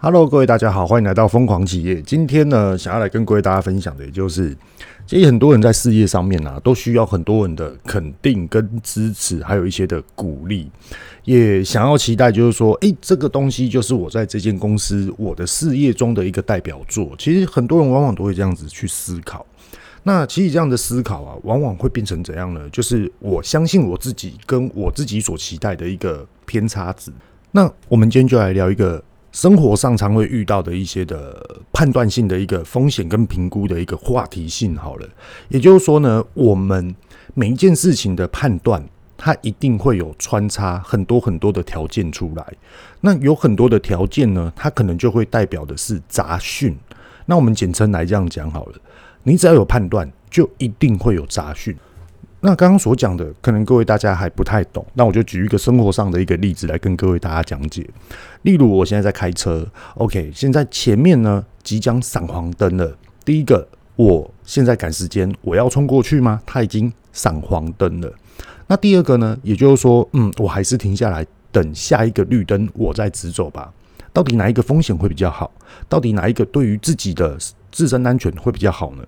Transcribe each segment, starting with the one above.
Hello，各位大家好，欢迎来到疯狂企业。今天呢，想要来跟各位大家分享的，也就是，其实很多人在事业上面啊，都需要很多人的肯定跟支持，还有一些的鼓励，也想要期待，就是说，诶，这个东西就是我在这间公司我的事业中的一个代表作。其实很多人往往都会这样子去思考。那其实这样的思考啊，往往会变成怎样呢？就是我相信我自己跟我自己所期待的一个偏差值。那我们今天就来聊一个。生活上常会遇到的一些的判断性的一个风险跟评估的一个话题性，好了，也就是说呢，我们每一件事情的判断，它一定会有穿插很多很多的条件出来。那有很多的条件呢，它可能就会代表的是杂讯。那我们简称来这样讲好了，你只要有判断，就一定会有杂讯。那刚刚所讲的，可能各位大家还不太懂，那我就举一个生活上的一个例子来跟各位大家讲解。例如，我现在在开车，OK，现在前面呢即将闪黄灯了。第一个，我现在赶时间，我要冲过去吗？它已经闪黄灯了。那第二个呢，也就是说，嗯，我还是停下来等下一个绿灯，我再直走吧。到底哪一个风险会比较好？到底哪一个对于自己的自身安全会比较好呢？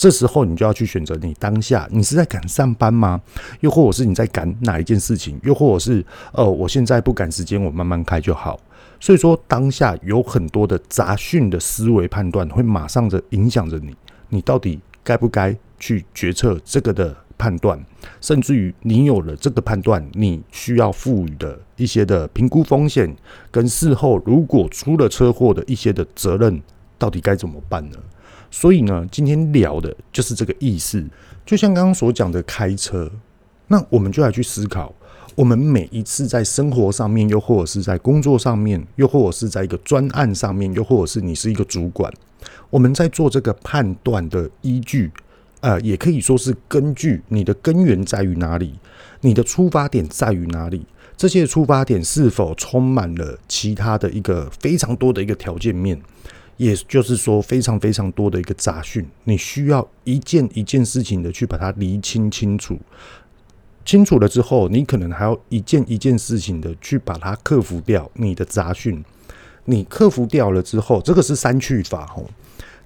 这时候你就要去选择，你当下你是在赶上班吗？又或者是你在赶哪一件事情？又或者是呃，我现在不赶时间，我慢慢开就好。所以说，当下有很多的杂讯的思维判断，会马上的影响着你，你到底该不该去决策这个的判断，甚至于你有了这个判断，你需要赋予的一些的评估风险，跟事后如果出了车祸的一些的责任，到底该怎么办呢？所以呢，今天聊的就是这个意思。就像刚刚所讲的开车，那我们就来去思考，我们每一次在生活上面，又或者是在工作上面，又或者是在一个专案上面，又或者是你是一个主管，我们在做这个判断的依据，呃，也可以说是根据你的根源在于哪里，你的出发点在于哪里，这些出发点是否充满了其他的一个非常多的一个条件面。也就是说，非常非常多的一个杂讯，你需要一件一件事情的去把它厘清清楚，清楚了之后，你可能还要一件一件事情的去把它克服掉你的杂讯。你克服掉了之后，这个是删去法吼。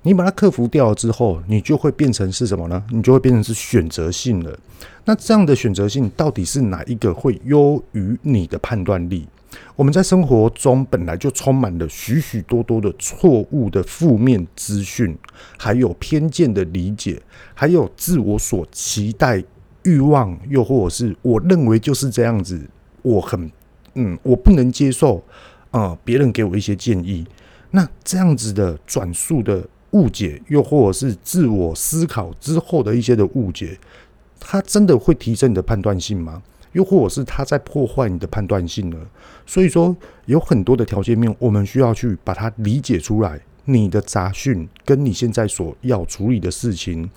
你把它克服掉了之后，你就会变成是什么呢？你就会变成是选择性了。那这样的选择性到底是哪一个会优于你的判断力？我们在生活中本来就充满了许许多多的错误的负面资讯，还有偏见的理解，还有自我所期待欲望，又或者是我认为就是这样子，我很嗯，我不能接受啊，别人给我一些建议，那这样子的转述的误解，又或者是自我思考之后的一些的误解，它真的会提升你的判断性吗？又或者是他在破坏你的判断性呢？所以说有很多的条件面，我们需要去把它理解出来。你的杂讯跟你现在所要处理的事情，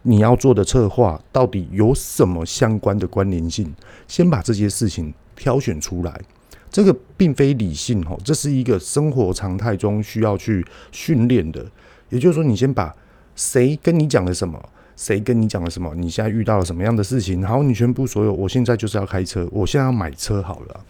你要做的策划到底有什么相关的关联性？先把这些事情挑选出来。这个并非理性哦，这是一个生活常态中需要去训练的。也就是说，你先把谁跟你讲了什么。谁跟你讲了什么？你现在遇到了什么样的事情？然后你全部所有，我现在就是要开车，我现在要买车好了。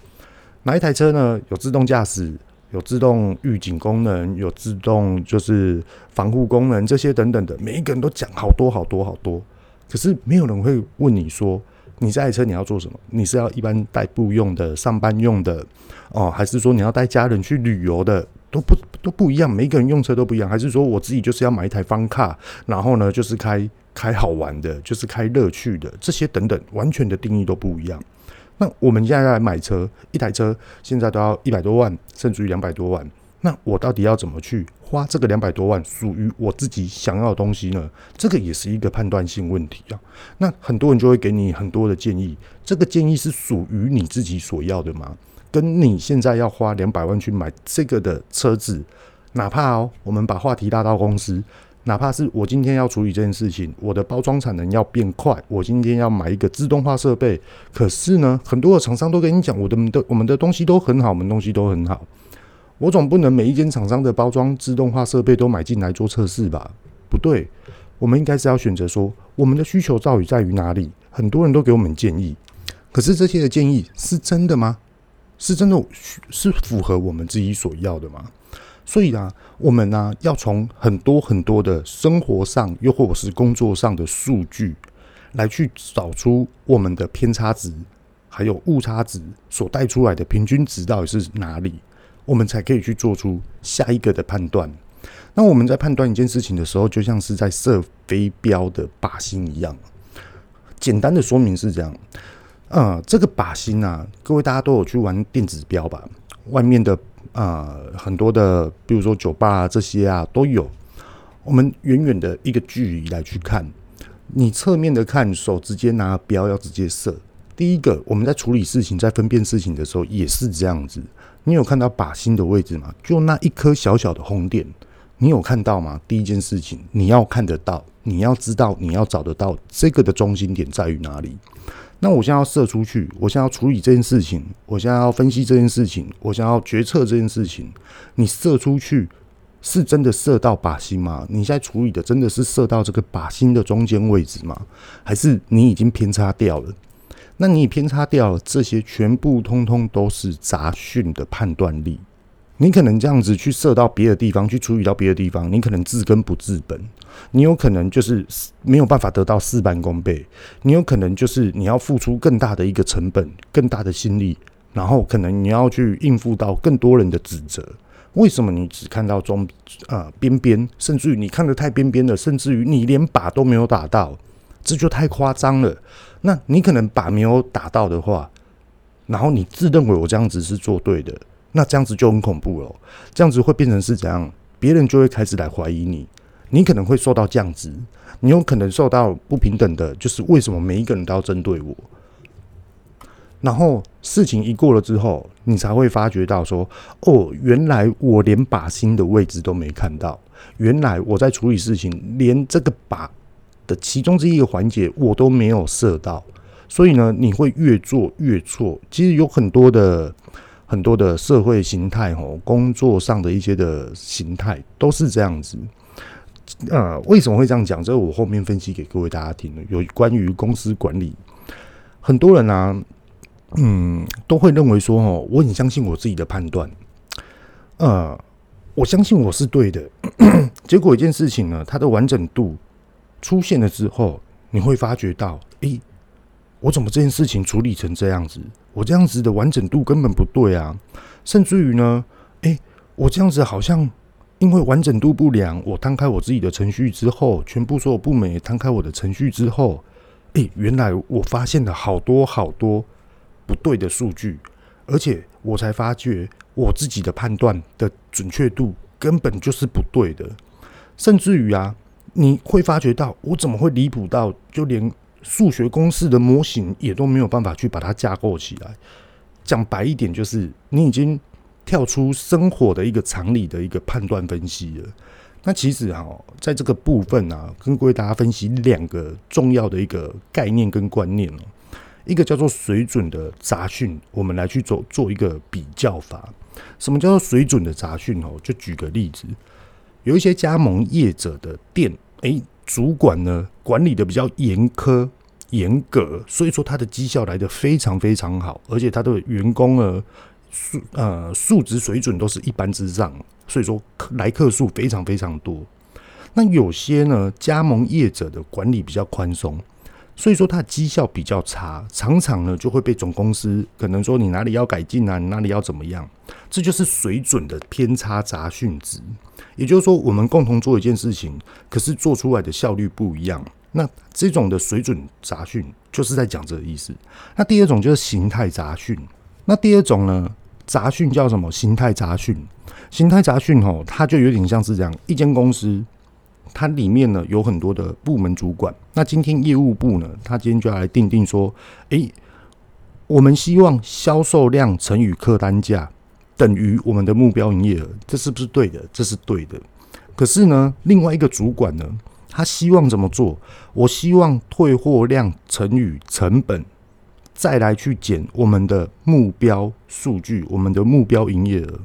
哪一台车呢？有自动驾驶，有自动预警功能，有自动就是防护功能，这些等等的，每一个人都讲好多好多好多。可是没有人会问你说，你这台车你要做什么？你是要一般代步用的、上班用的哦，还是说你要带家人去旅游的？都不都不一样，每一个人用车都不一样。还是说我自己就是要买一台方卡，然后呢，就是开。开好玩的，就是开乐趣的，这些等等，完全的定义都不一样。那我们现在来买车，一台车现在都要一百多万，甚至于两百多万。那我到底要怎么去花这个两百多万，属于我自己想要的东西呢？这个也是一个判断性问题啊。那很多人就会给你很多的建议，这个建议是属于你自己所要的吗？跟你现在要花两百万去买这个的车子，哪怕哦，我们把话题拉到公司。哪怕是我今天要处理这件事情，我的包装产能要变快，我今天要买一个自动化设备，可是呢，很多的厂商都跟你讲，我的的我们的东西都很好，我们东西都很好，我总不能每一间厂商的包装自动化设备都买进来做测试吧？不对，我们应该是要选择说，我们的需求到底在于哪里？很多人都给我们建议，可是这些的建议是真的吗？是真的是符合我们自己所要的吗？所以啊，我们呢、要从很多很多的生活上，又或者是工作上的数据，来去找出我们的偏差值，还有误差值所带出来的平均值到底是哪里，我们才可以去做出下一个的判断。那我们在判断一件事情的时候，就像是在射飞镖的靶心一样。简单的说明是这样，呃，这个靶心啊，各位大家都有去玩电子镖吧？外面的啊、呃，很多的，比如说酒吧啊这些啊都有。我们远远的一个距离来去看，你侧面的看，手直接拿标要直接射。第一个，我们在处理事情、在分辨事情的时候也是这样子。你有看到靶心的位置吗？就那一颗小小的红点。你有看到吗？第一件事情，你要看得到，你要知道，你要找得到这个的中心点在于哪里。那我现在要射出去，我现在要处理这件事情，我现在要分析这件事情，我想要决策这件事情。你射出去是真的射到靶心吗？你现在处理的真的是射到这个靶心的中间位置吗？还是你已经偏差掉了？那你偏差掉了，这些全部通通都是杂讯的判断力。你可能这样子去射到别的地方，去处理到别的地方，你可能治根不治本，你有可能就是没有办法得到事半功倍，你有可能就是你要付出更大的一个成本、更大的心力，然后可能你要去应付到更多人的指责。为什么你只看到中啊边边，甚至于你看得太边边了，甚至于你连靶都没有打到，这就太夸张了。那你可能靶没有打到的话，然后你自认为我这样子是做对的。那这样子就很恐怖了，这样子会变成是怎样？别人就会开始来怀疑你，你可能会受到降职，你有可能受到不平等的，就是为什么每一个人都要针对我？然后事情一过了之后，你才会发觉到说，哦，原来我连靶心的位置都没看到，原来我在处理事情，连这个靶的其中之一个环节我都没有射到，所以呢，你会越做越错。其实有很多的。很多的社会形态，吼，工作上的一些的形态都是这样子。呃，为什么会这样讲？这是我后面分析给各位大家听的。有关于公司管理，很多人啊，嗯，都会认为说，哦，我很相信我自己的判断，呃，我相信我是对的。结果一件事情呢，它的完整度出现了之后，你会发觉到，诶。我怎么这件事情处理成这样子？我这样子的完整度根本不对啊！甚至于呢，诶，我这样子好像因为完整度不良，我摊开我自己的程序之后，全部所有部门也摊开我的程序之后，诶，原来我发现了好多好多不对的数据，而且我才发觉我自己的判断的准确度根本就是不对的。甚至于啊，你会发觉到我怎么会离谱到就连。数学公式的模型也都没有办法去把它架构起来。讲白一点，就是你已经跳出生活的一个常理的一个判断分析了。那其实哈，在这个部分啊，跟各位大家分析两个重要的一个概念跟观念哦。一个叫做水准的杂讯，我们来去做做一个比较法。什么叫做水准的杂讯？哦，就举个例子，有一些加盟业者的店，诶。主管呢，管理的比较严苛、严格，所以说他的绩效来得非常非常好，而且他的员工呢素呃素质水准都是一般之上，所以说来客数非常非常多。那有些呢加盟业者的管理比较宽松，所以说他的绩效比较差，常常呢就会被总公司可能说你哪里要改进啊，你哪里要怎么样，这就是水准的偏差杂讯值。也就是说，我们共同做一件事情，可是做出来的效率不一样。那这种的水准杂讯，就是在讲这个意思。那第二种就是形态杂讯。那第二种呢，杂讯叫什么？形态杂讯。形态杂讯哦，它就有点像是这样：一间公司，它里面呢有很多的部门主管。那今天业务部呢，他今天就要来定定说，诶，我们希望销售量乘以客单价。等于我们的目标营业额，这是不是对的？这是对的。可是呢，另外一个主管呢，他希望怎么做？我希望退货量乘以成本，再来去减我们的目标数据，我们的目标营业额。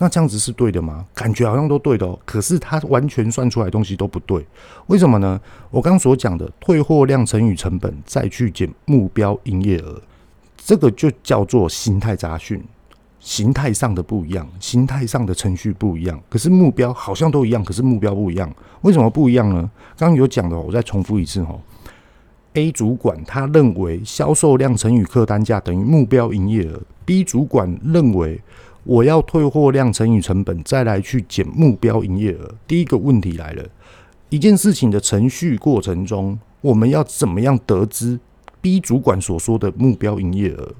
那这样子是对的吗？感觉好像都对的哦。可是他完全算出来的东西都不对。为什么呢？我刚所讲的退货量乘以成本，再去减目标营业额，这个就叫做心态杂讯。形态上的不一样，形态上的程序不一样，可是目标好像都一样，可是目标不一样，为什么不一样呢？刚刚有讲的，我再重复一次哈。A 主管他认为销售量乘以客单价等于目标营业额，B 主管认为我要退货量乘以成本，再来去减目标营业额。第一个问题来了，一件事情的程序过程中，我们要怎么样得知 B 主管所说的目标营业额？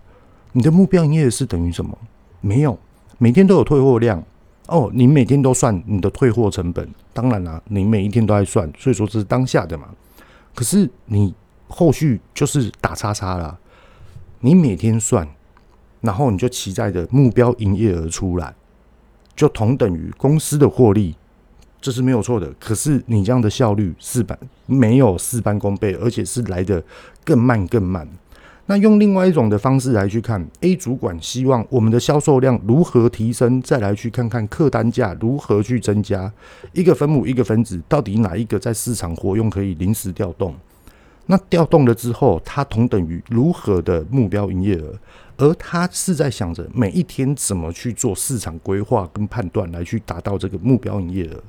你的目标营业额是等于什么？没有，每天都有退货量哦。你每天都算你的退货成本，当然啦，你每一天都在算，所以说这是当下的嘛。可是你后续就是打叉叉啦。你每天算，然后你就期待的目标营业额出来，就同等于公司的获利，这是没有错的。可是你这样的效率事半没有事半功倍，而且是来的更慢更慢。那用另外一种的方式来去看，A 主管希望我们的销售量如何提升，再来去看看客单价如何去增加。一个分母一个分子，到底哪一个在市场活用可以临时调动？那调动了之后，它同等于如何的目标营业额？而他是在想着每一天怎么去做市场规划跟判断，来去达到这个目标营业额。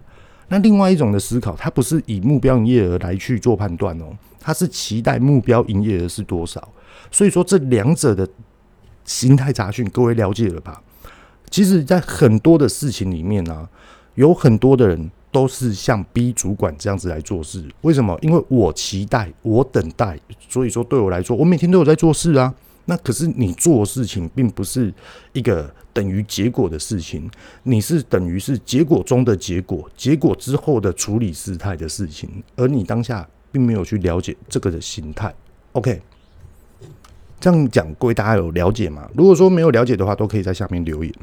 那另外一种的思考，它不是以目标营业额来去做判断哦，他是期待目标营业额是多少。所以说，这两者的形态杂讯，各位了解了吧？其实，在很多的事情里面呢、有很多的人都是像 B 主管这样子来做事。为什么？因为我期待，我等待，所以说对我来说，我每天都有在做事啊。那可是你做事情，并不是一个等于结果的事情，你是等于是结果中的结果，结果之后的处理事态的事情，而你当下并没有去了解这个的形态。OK。这样讲，各位大家有了解吗？如果说没有了解的话，都可以在下面留言。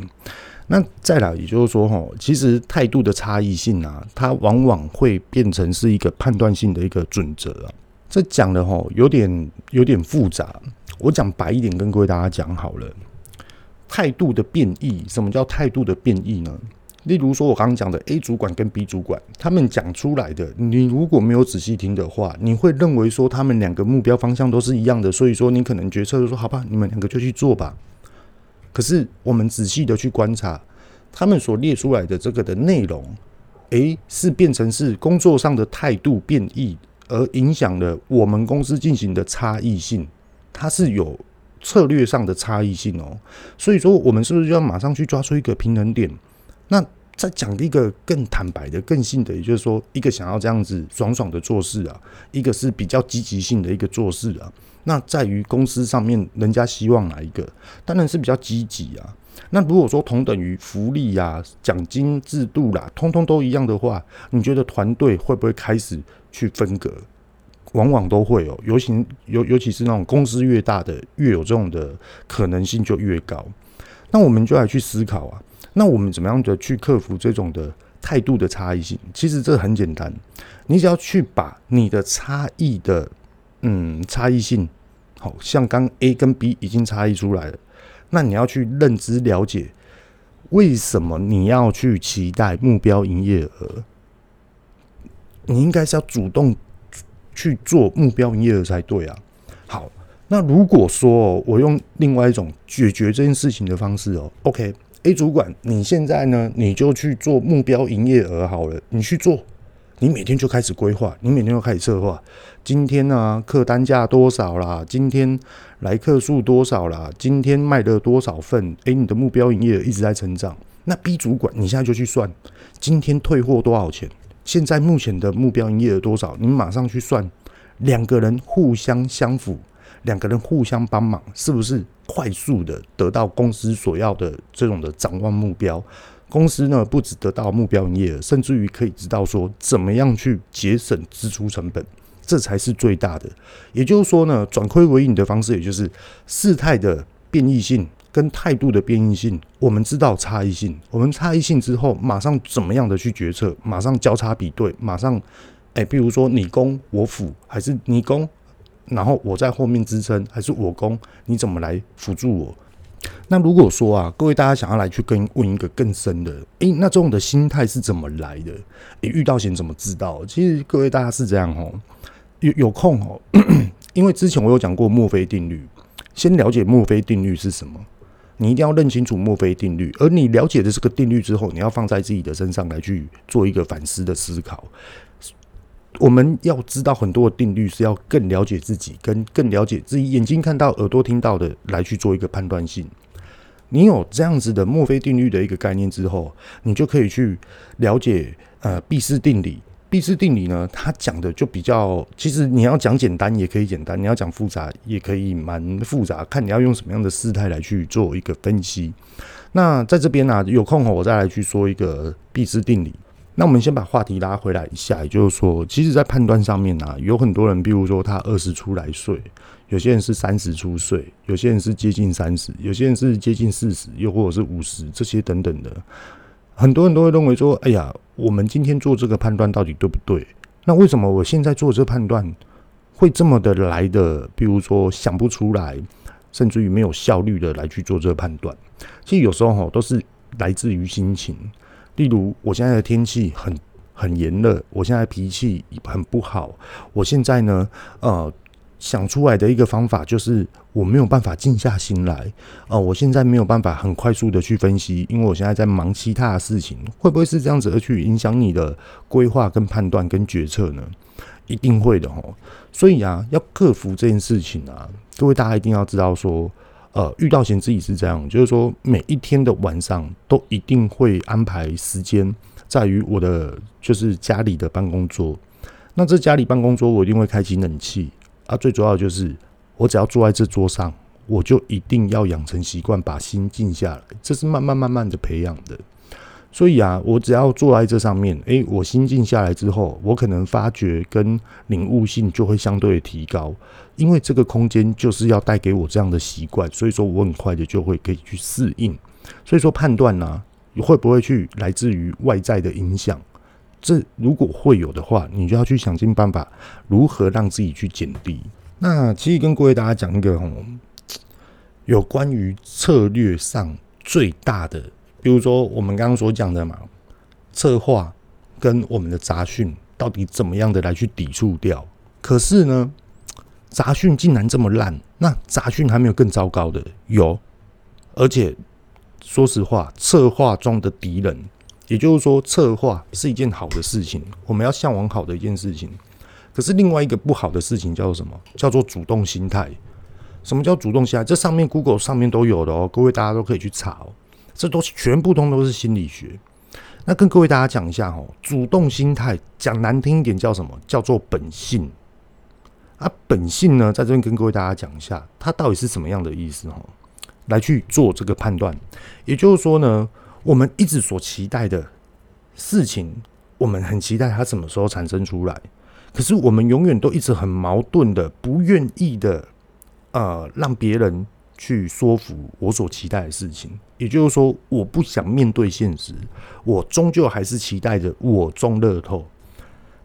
那再来，也就是说，哈，其实态度的差异性啊，它往往会变成是一个判断性的一个准则啊。这讲的哈，有点有点复杂。我讲白一点，跟各位大家讲好了，态度的变异，什么叫态度的变异呢？例如说，我刚刚讲的 A 主管跟 B 主管，他们讲出来的，你如果没有仔细听的话，你会认为说他们两个目标方向都是一样的，所以说你可能决策就说好吧，你们两个就去做吧。可是我们仔细的去观察，他们所列出来的这个的内容，诶，是变成是工作上的态度变异，而影响了我们公司进行的差异性，它是有策略上的差异性哦。所以说，我们是不是就要马上去抓出一个平衡点？那再讲一个更坦白的、更性的，也就是说，一个想要这样子爽爽的做事啊，一个是比较积极性的一个做事啊。那在于公司上面，人家希望哪一个？当然是比较积极啊。那如果说同等于福利呀、奖金制度啦，通通都一样的话，你觉得团队会不会开始去分隔？往往都会哦，尤其尤尤其是那种公司越大的，越有这种的可能性就越高。那我们就来去思考啊。那我们怎么样的去克服这种的态度的差异性？其实这很简单，你只要去把你的差异的嗯差异性，好像刚 A 跟 B 已经差异出来了，那你要去认知了解为什么你要去期待目标营业额？你应该是要主动去做目标营业额才对啊。好，那如果说我用另外一种解决这件事情的方式哦，OK。A 主管，你现在呢？你就去做目标营业额好了，你去做，你每天就开始规划，你每天就开始策划。今天呢、客单价多少啦？今天来客数多少啦？今天卖了多少份？诶、你的目标营业额一直在成长。那 B 主管，你现在就去算，今天退货多少钱？现在目前的目标营业额多少？你马上去算，两个人互相相辅。两个人互相帮忙，是不是快速的得到公司所要的这种的展望目标？公司呢，不只得到目标营业，甚至于可以知道说怎么样去节省支出成本，这才是最大的。也就是说呢，转亏为盈的方式，也就是事态的变异性跟态度的变异性，我们知道差异性，我们差异性之后，马上怎么样的去决策？马上交叉比对，马上，哎，比如说你攻我辅，还是你攻？然后我在后面支撑，还是我攻？你怎么来辅助我？那如果说啊，各位大家想要来去跟问一个更深的，诶，那这种的心态是怎么来的？诶，遇到险怎么知道？其实各位大家是这样哦，有有空哦，因为之前我有讲过墨菲定律，先了解墨菲定律是什么。你一定要认清楚墨菲定律。而你了解了这个定律之后，你要放在自己的身上来去做一个反思的思考。我们要知道很多的定律，是要更了解自己，跟更了解自己眼睛看到、耳朵听到的来去做一个判断性。你有这样子的墨菲定律的一个概念之后，你就可以去了解呃毕氏定理。毕氏定理呢，它讲的就比较，其实你要讲简单也可以简单，你要讲复杂也可以蛮复杂，看你要用什么样的事态来去做一个分析。那在这边呢、有空后我再来去说一个毕氏定理。那我们先把话题拉回来一下，也就是说，其实，在判断上面呢、有很多人，比如说他二十出来岁，有些人是三十出岁，有些人是接近三十，有些人是接近四十，又或者是五十，这些等等的。很多人都会认为说：“哎呀，我们今天做这个判断到底对不对？那为什么我现在做这个判断会这么的来的？比如说想不出来，甚至于没有效率的来去做这个判断。其实有时候哈，都是来自于心情。例如，我现在的天气很很炎热，我现在脾气很不好，我现在呢，呃。”想出来的一个方法就是我没有办法静下心来，哦，我现在没有办法很快速的去分析，因为我现在在忙其他的事情，会不会是这样子而去影响你的规划跟判断跟决策呢？一定会的哦。所以啊，要克服这件事情啊，各位大家一定要知道说，呃，遇到贤自己是这样，就是说每一天的晚上都一定会安排时间在于我的就是家里的办公桌，那这家里办公桌我一定会开启冷气。啊，最主要就是，我只要坐在这桌上，我就一定要养成习惯，把心静下来。这是慢慢慢慢的培养的。所以啊，我只要坐在这上面，诶，我心静下来之后，我可能发觉跟领悟性就会相对提高。因为这个空间就是要带给我这样的习惯，所以说我很快的就会可以去适应。所以说判断呢，会不会去来自于外在的影响？这如果会有的话，你就要去想尽办法，如何让自己去减低。那其实跟各位大家讲一个，有关于策略上最大的，比如说我们刚刚所讲的嘛，策划跟我们的杂讯到底怎么样的来去抵触掉？可是呢，杂讯竟然这么烂，那杂讯还没有更糟糕的有，而且说实话，策划中的敌人。也就是说，策划是一件好的事情，我们要向往好的一件事情。可是另外一个不好的事情叫做什么？叫做主动心态。什么叫主动心态？这上面 Google 上面都有的哦，各位大家都可以去查哦。这都是全部通都是心理学。那跟各位大家讲一下哦，主动心态讲难听一点叫什么？叫做本性。啊，本性呢，在这边跟各位大家讲一下，它到底是什么样的意思哦？来去做这个判断。也就是说呢。我们一直所期待的事情，我们很期待它什么时候产生出来。可是我们永远都一直很矛盾的，不愿意的，呃，让别人去说服我所期待的事情。也就是说，我不想面对现实，我终究还是期待着我中乐透。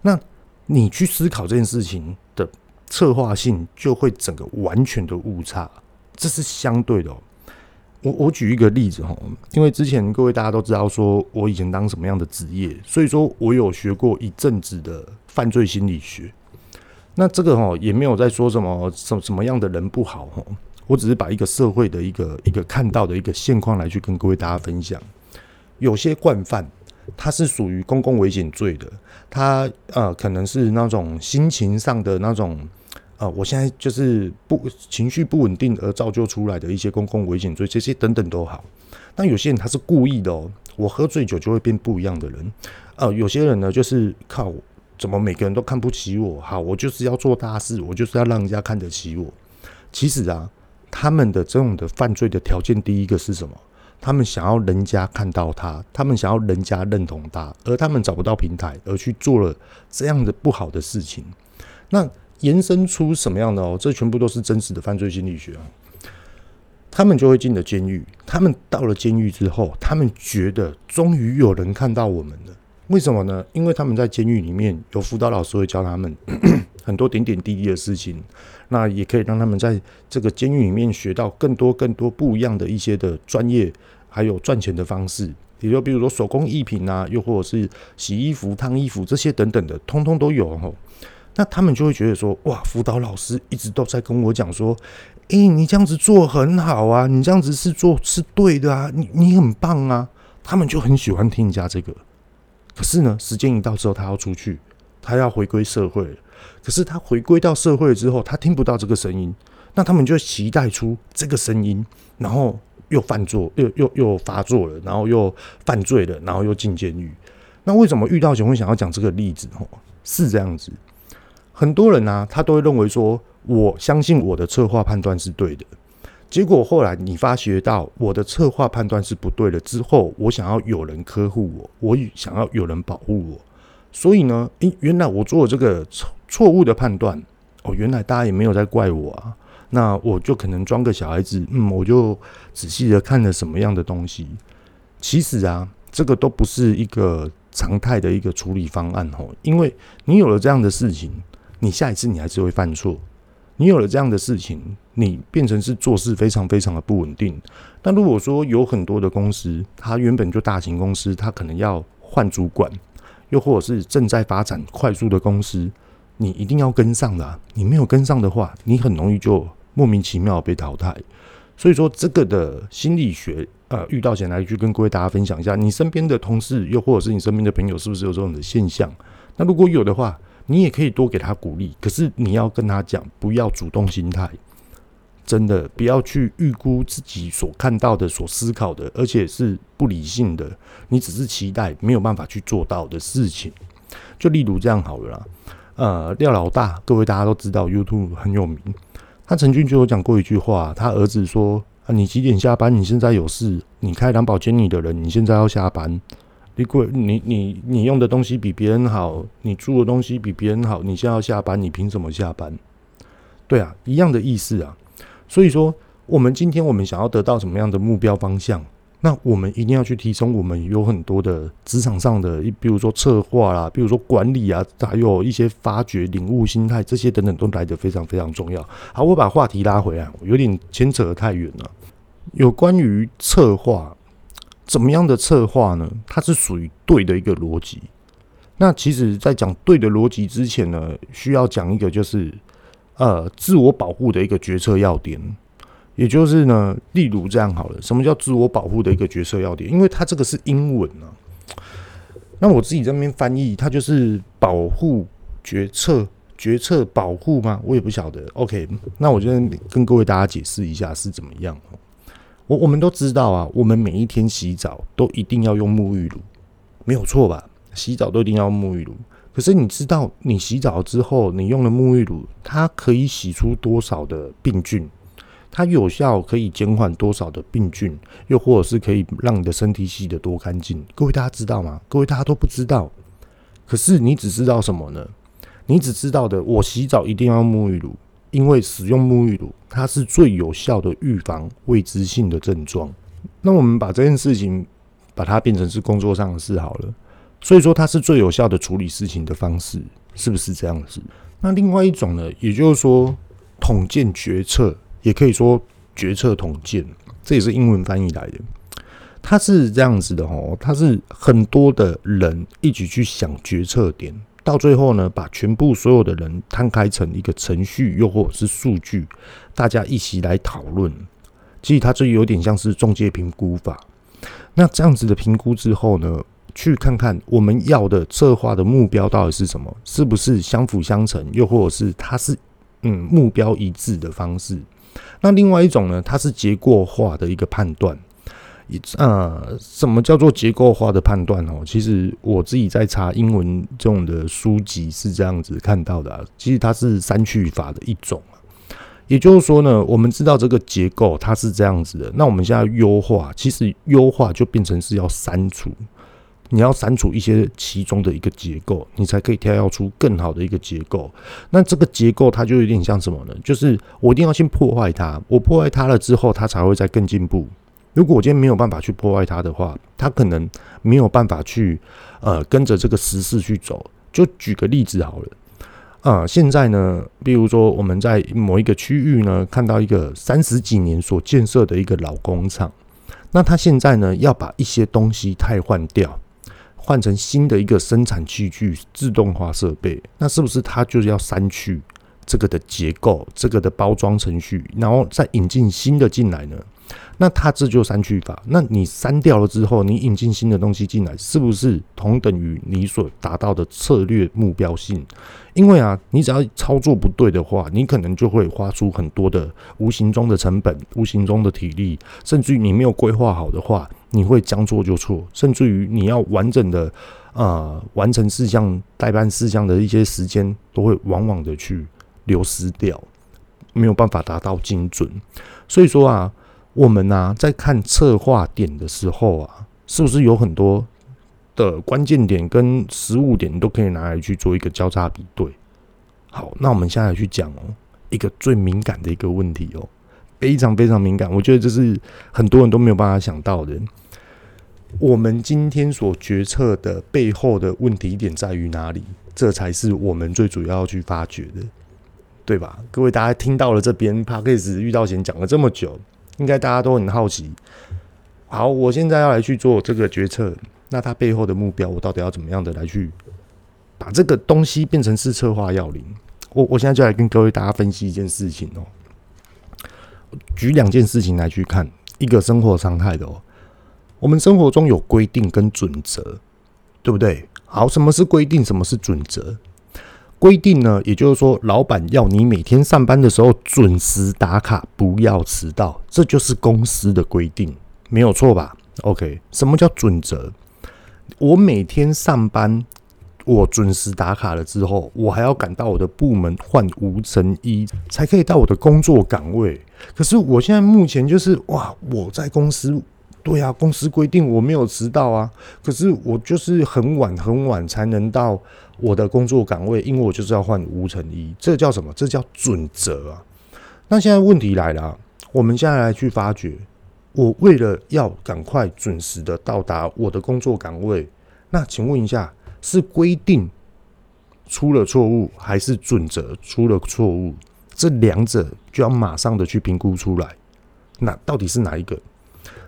那你去思考这件事情的策划性，就会整个完全的误差。这是相对的。我我举一个例子哈，因为之前各位大家都知道说我以前当什么样的职业，所以说我有学过一阵子的犯罪心理学。那这个哈也没有在说什么什什么样的人不好哈，我只是把一个社会的一个一个看到的一个现况来去跟各位大家分享。有些惯犯他是属于公共危险罪的，他呃可能是那种心情上的那种。啊、呃，我现在就是不情绪不稳定而造就出来的一些公共危险罪，这些等等都好。但有些人他是故意的哦，我喝醉酒就会变不一样的人。呃，有些人呢就是靠怎么每个人都看不起我，好，我就是要做大事，我就是要让人家看得起我。其实啊，他们的这种的犯罪的条件，第一个是什么？他们想要人家看到他，他们想要人家认同他，而他们找不到平台，而去做了这样的不好的事情。那。延伸出什么样的哦？这全部都是真实的犯罪心理学啊！他们就会进了监狱。他们到了监狱之后，他们觉得终于有人看到我们了。为什么呢？因为他们在监狱里面有辅导老师会教他们 很多点点滴滴的事情，那也可以让他们在这个监狱里面学到更多更多不一样的一些的专业，还有赚钱的方式。也就比如说手工艺品啊，又或者是洗衣服、烫衣服这些等等的，通通都有哦。那他们就会觉得说，哇，辅导老师一直都在跟我讲说，哎、欸，你这样子做很好啊，你这样子是做是对的啊，你你很棒啊。他们就很喜欢听人家这个。可是呢，时间一到之后，他要出去，他要回归社会。可是他回归到社会之后，他听不到这个声音，那他们就期待出这个声音，然后又犯作，又又又发作了，然后又犯罪了，然后又进监狱。那为什么遇到前会想要讲这个例子？哦，是这样子，很多人啊，他都会认为说，我相信我的策划判断是对的。结果后来你发觉到我的策划判断是不对了之后，我想要有人呵护我，我想要有人保护我，所以呢，诶，原来我做这个错误的判断哦，原来大家也没有在怪我啊，那我就可能装个小孩子，嗯，我就仔细的看了什么样的东西，其实啊，这个都不是一个常态的一个处理方案哦，因为你有了这样的事情，你下一次你还是会犯错。你有了这样的事情，你变成是做事非常非常的不稳定。那如果说有很多的公司，它原本就大型公司，它可能要换主管，又或者是正在发展快速的公司，你一定要跟上的。你没有跟上的话，你很容易就莫名其妙被淘汰。所以说，这个的心理学，呃，遇到贤来去跟各位大家分享一下，你身边的同事，又或者是你身边的朋友，是不是有这种的现象？那如果有的话，你也可以多给他鼓励，可是你要跟他讲，不要主动心态，真的不要去预估自己所看到的、所思考的，而且是不理性的。你只是期待没有办法去做到的事情。就例如这样好了啦，呃，廖老大，各位大家都知道，YouTube 很有名。他曾经就有讲过一句话，他儿子说：“啊，你几点下班？你现在有事？你开蓝宝坚尼的人，你现在要下班。”你贵，你你你用的东西比别人好，你住的东西比别人好，你现在要下班，你凭什么下班？对啊，一样的意思啊。所以说，我们今天我们想要得到什么样的目标方向，那我们一定要去提升我们有很多的职场上的，比如说策划啦，比如说管理啊，还有一些发掘、领悟、心态这些等等，都来得非常非常重要。好，我把话题拉回来，有点牵扯得太远了。有关于策划。怎么样的策划呢？它是属于对的一个逻辑。那其实，在讲对的逻辑之前呢，需要讲一个就是呃自我保护的一个决策要点。也就是呢，例如这样好了，什么叫自我保护的一个决策要点？因为它这个是英文啊。那我自己在那边翻译，它就是保护决策、决策保护吗？我也不晓得。OK，那我就跟各位大家解释一下是怎么样。我我们都知道啊，我们每一天洗澡都一定要用沐浴乳，没有错吧？洗澡都一定要沐浴乳。可是你知道，你洗澡之后，你用了沐浴乳，它可以洗出多少的病菌？它有效可以减缓多少的病菌？又或者是可以让你的身体洗得多干净？各位大家知道吗？各位大家都不知道。可是你只知道什么呢？你只知道的，我洗澡一定要沐浴乳。因为使用沐浴乳，它是最有效的预防未知性的症状。那我们把这件事情把它变成是工作上的事好了。所以说，它是最有效的处理事情的方式，是不是这样子？那另外一种呢，也就是说，统建决策，也可以说决策统建，这也是英文翻译来的。它是这样子的哦，它是很多的人一起去想决策点。到最后呢，把全部所有的人摊开成一个程序，又或者是数据，大家一起来讨论。其实它这有点像是中介评估法。那这样子的评估之后呢，去看看我们要的策划的目标到底是什么，是不是相辅相成，又或者是它是嗯目标一致的方式。那另外一种呢，它是结构化的一个判断。呃，什么叫做结构化的判断哦？其实我自己在查英文这种的书籍是这样子看到的啊。其实它是删去法的一种，也就是说呢，我们知道这个结构它是这样子的，那我们现在优化，其实优化就变成是要删除，你要删除一些其中的一个结构，你才可以跳跃出更好的一个结构。那这个结构它就有点像什么呢？就是我一定要先破坏它，我破坏它了之后，它才会再更进步。如果我今天没有办法去破坏它的话，它可能没有办法去呃跟着这个时势去走。就举个例子好了，啊、现在呢，比如说我们在某一个区域呢，看到一个三十几年所建设的一个老工厂，那它现在呢要把一些东西汰换掉，换成新的一个生产器具、自动化设备，那是不是它就是要删去这个的结构、这个的包装程序，然后再引进新的进来呢？那它这就删去法。那你删掉了之后，你引进新的东西进来，是不是同等于你所达到的策略目标性？因为啊，你只要操作不对的话，你可能就会花出很多的无形中的成本、无形中的体力，甚至于你没有规划好的话，你会将错就错，甚至于你要完整的呃完成事项、待办事项的一些时间，都会往往的去流失掉，没有办法达到精准。所以说啊。我们呐、啊，在看策划点的时候啊，是不是有很多的关键点跟实务点都可以拿来去做一个交叉比对？好，那我们现在去讲哦，一个最敏感的一个问题哦，非常非常敏感，我觉得这是很多人都没有办法想到的。我们今天所决策的背后的问题点在于哪里？这才是我们最主要去发掘的，对吧？各位大家听到了这边 Podcast 遇到前讲了这么久。应该大家都很好奇。好，我现在要来去做这个决策，那它背后的目标，我到底要怎么样的来去把这个东西变成是策划要领？我我现在就来跟各位大家分析一件事情哦。举两件事情来去看，一个生活常态的哦。我们生活中有规定跟准则，对不对？好，什么是规定？什么是准则？规定呢，也就是说，老板要你每天上班的时候准时打卡，不要迟到，这就是公司的规定，没有错吧？OK，什么叫准则？我每天上班，我准时打卡了之后，我还要赶到我的部门换无尘衣，才可以到我的工作岗位。可是我现在目前就是哇，我在公司。对啊，公司规定我没有迟到啊，可是我就是很晚很晚才能到我的工作岗位，因为我就是要换无尘衣，这叫什么？这叫准则啊。那现在问题来了，我们现在来去发掘，我为了要赶快准时的到达我的工作岗位，那请问一下，是规定出了错误，还是准则出了错误？这两者就要马上的去评估出来，那到底是哪一个？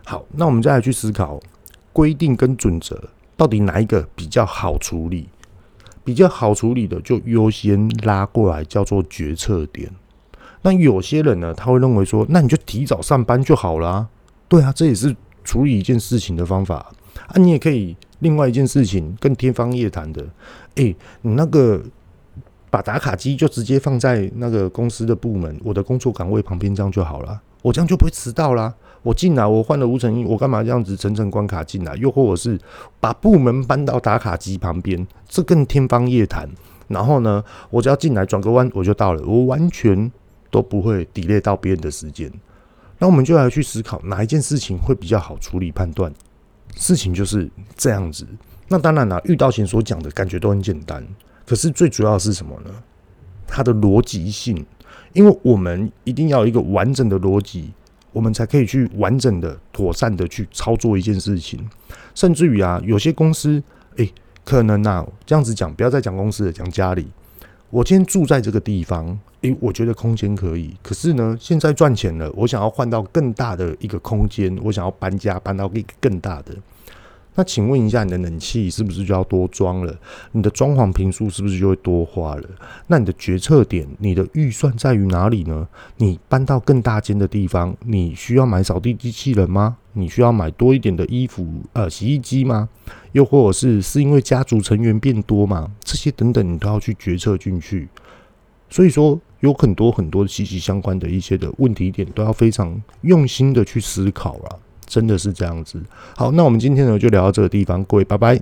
好，那我们再来去思考规定跟准则到底哪一个比较好处理？比较好处理的就优先拉过来叫做决策点。那有些人呢，他会认为说，那你就提早上班就好了。对啊，这也是处理一件事情的方法啊。你也可以另外一件事情更天方夜谭的，诶，你那个把打卡机就直接放在那个公司的部门，我的工作岗位旁边，这样就好了，我这样就不会迟到啦。我进来，我换了无尘衣，我干嘛这样子层层关卡进来？又或者是把部门搬到打卡机旁边，这更天方夜谭。然后呢，我只要进来转个弯，我就到了，我完全都不会 delay 到别人的时间。那我们就来去思考哪一件事情会比较好处理判断？事情就是这样子。那当然了，遇到前所讲的感觉都很简单，可是最主要是什么呢？它的逻辑性，因为我们一定要有一个完整的逻辑。我们才可以去完整的、妥善的去操作一件事情，甚至于啊，有些公司，诶，可能啊，这样子讲，不要再讲公司了，讲家里。我今天住在这个地方，诶，我觉得空间可以，可是呢，现在赚钱了，我想要换到更大的一个空间，我想要搬家，搬到一个更大的。那请问一下，你的冷气是不是就要多装了？你的装潢坪数是不是就会多花了？那你的决策点，你的预算在于哪里呢？你搬到更大间的地方，你需要买扫地机器人吗？你需要买多一点的衣服呃洗衣机吗？又或者是是因为家族成员变多吗？这些等等，你都要去决策进去。所以说，有很多很多息息相关的一些的问题点，都要非常用心的去思考了。真的是这样子。好，那我们今天呢就聊到这个地方，各位，拜拜。